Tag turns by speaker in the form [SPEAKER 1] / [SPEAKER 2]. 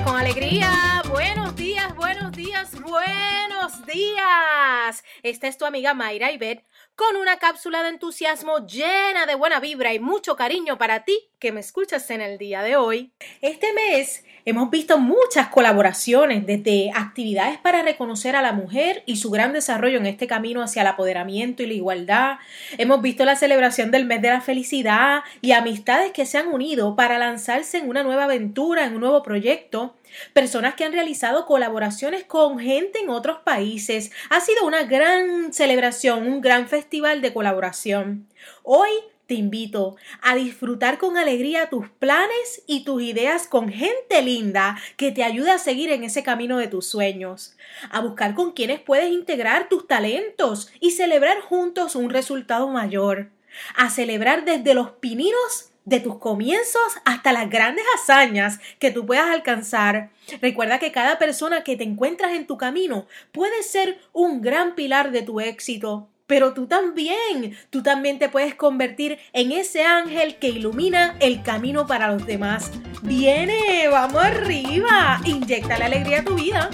[SPEAKER 1] con alegría. Buenos días, buenos días, buenos días. Esta es tu amiga Mayra Ibet con una cápsula de entusiasmo llena de buena vibra y mucho cariño para ti que me escuchas en el día de hoy. Este mes hemos visto muchas colaboraciones desde actividades para reconocer a la mujer y su gran desarrollo en este camino hacia el apoderamiento y la igualdad. Hemos visto la celebración del mes de la felicidad y amistades que se han unido para lanzarse en una nueva aventura, en un nuevo proyecto. Personas que han realizado colaboraciones con gente en otros países. Ha sido una gran celebración, un gran festival de colaboración. Hoy te invito a disfrutar con alegría tus planes y tus ideas con gente linda que te ayude a seguir en ese camino de tus sueños, a buscar con quienes puedes integrar tus talentos y celebrar juntos un resultado mayor, a celebrar desde los pininos de tus comienzos hasta las grandes hazañas que tú puedas alcanzar. Recuerda que cada persona que te encuentras en tu camino puede ser un gran pilar de tu éxito. Pero tú también, tú también te puedes convertir en ese ángel que ilumina el camino para los demás. Viene, vamos arriba, inyecta la alegría a tu vida.